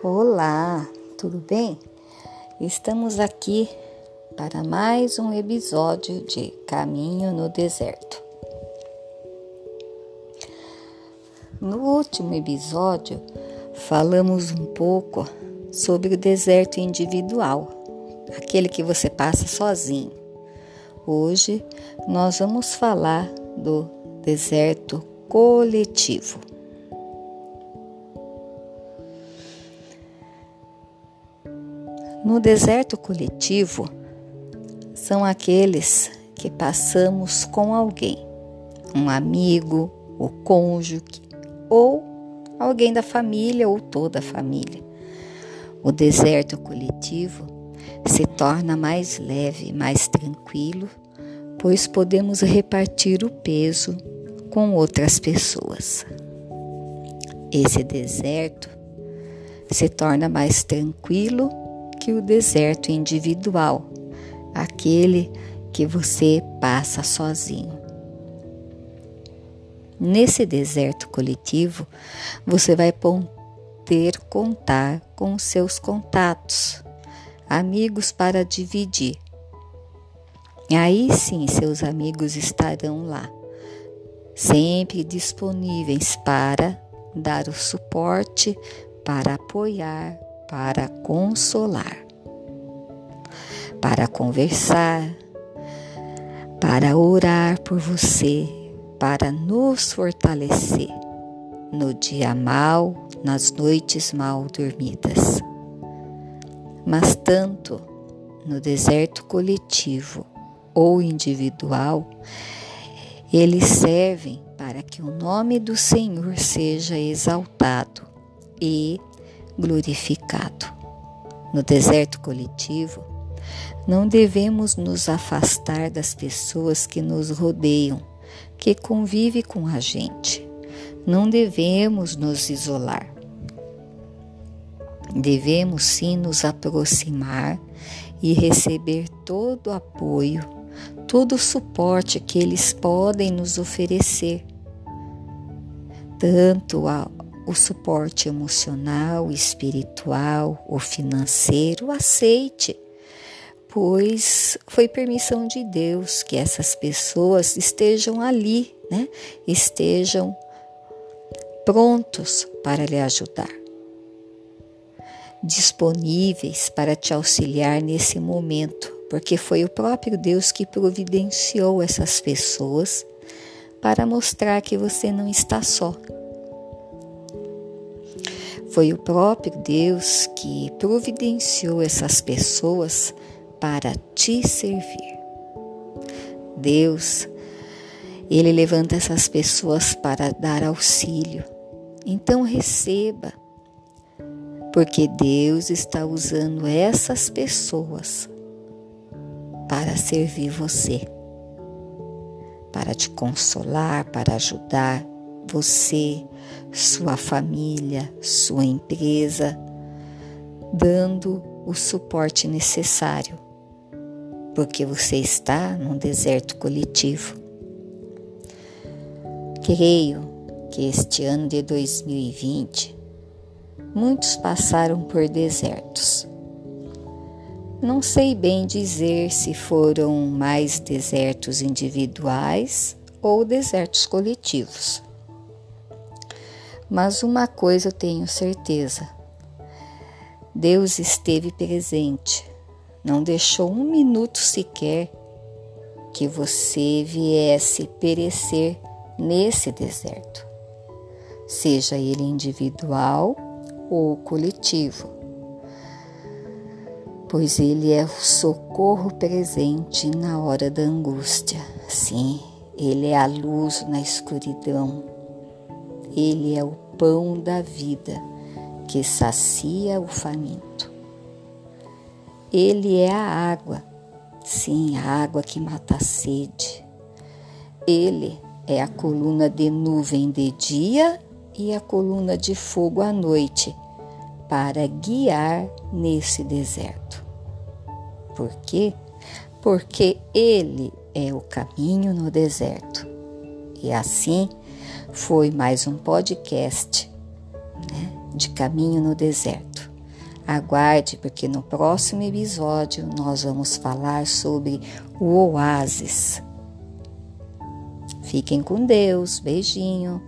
Olá, tudo bem? Estamos aqui para mais um episódio de Caminho no Deserto. No último episódio, falamos um pouco sobre o deserto individual, aquele que você passa sozinho. Hoje nós vamos falar do deserto coletivo. No deserto coletivo, são aqueles que passamos com alguém, um amigo, o cônjuge ou alguém da família ou toda a família. O deserto coletivo se torna mais leve, mais tranquilo, pois podemos repartir o peso com outras pessoas. Esse deserto se torna mais tranquilo que o deserto individual, aquele que você passa sozinho. Nesse deserto coletivo, você vai poder contar com seus contatos, amigos para dividir. Aí sim, seus amigos estarão lá, sempre disponíveis para dar o suporte, para apoiar, para consolar, para conversar, para orar por você, para nos fortalecer no dia mal, nas noites mal dormidas. Mas tanto no deserto coletivo ou individual, eles servem para que o nome do Senhor seja exaltado e glorificado. No deserto coletivo, não devemos nos afastar das pessoas que nos rodeiam, que convivem com a gente. Não devemos nos isolar. Devemos sim nos aproximar e receber todo o apoio, todo o suporte que eles podem nos oferecer, tanto o suporte emocional, espiritual ou financeiro, aceite, pois foi permissão de Deus que essas pessoas estejam ali, né? Estejam prontos para lhe ajudar, disponíveis para te auxiliar nesse momento, porque foi o próprio Deus que providenciou essas pessoas para mostrar que você não está só foi o próprio Deus que providenciou essas pessoas para te servir. Deus, ele levanta essas pessoas para dar auxílio. Então receba, porque Deus está usando essas pessoas para servir você, para te consolar, para ajudar você, sua família, sua empresa, dando o suporte necessário, porque você está num deserto coletivo. Creio que este ano de 2020 muitos passaram por desertos. Não sei bem dizer se foram mais desertos individuais ou desertos coletivos. Mas uma coisa eu tenho certeza: Deus esteve presente, não deixou um minuto sequer que você viesse perecer nesse deserto, seja ele individual ou coletivo, pois ele é o socorro presente na hora da angústia. Sim, ele é a luz na escuridão ele é o pão da vida que sacia o faminto. Ele é a água, sim, a água que mata a sede. Ele é a coluna de nuvem de dia e a coluna de fogo à noite para guiar nesse deserto. Por quê? Porque Ele é o caminho no deserto. E assim foi mais um podcast né, de Caminho no Deserto. Aguarde, porque no próximo episódio nós vamos falar sobre o oásis. Fiquem com Deus. Beijinho.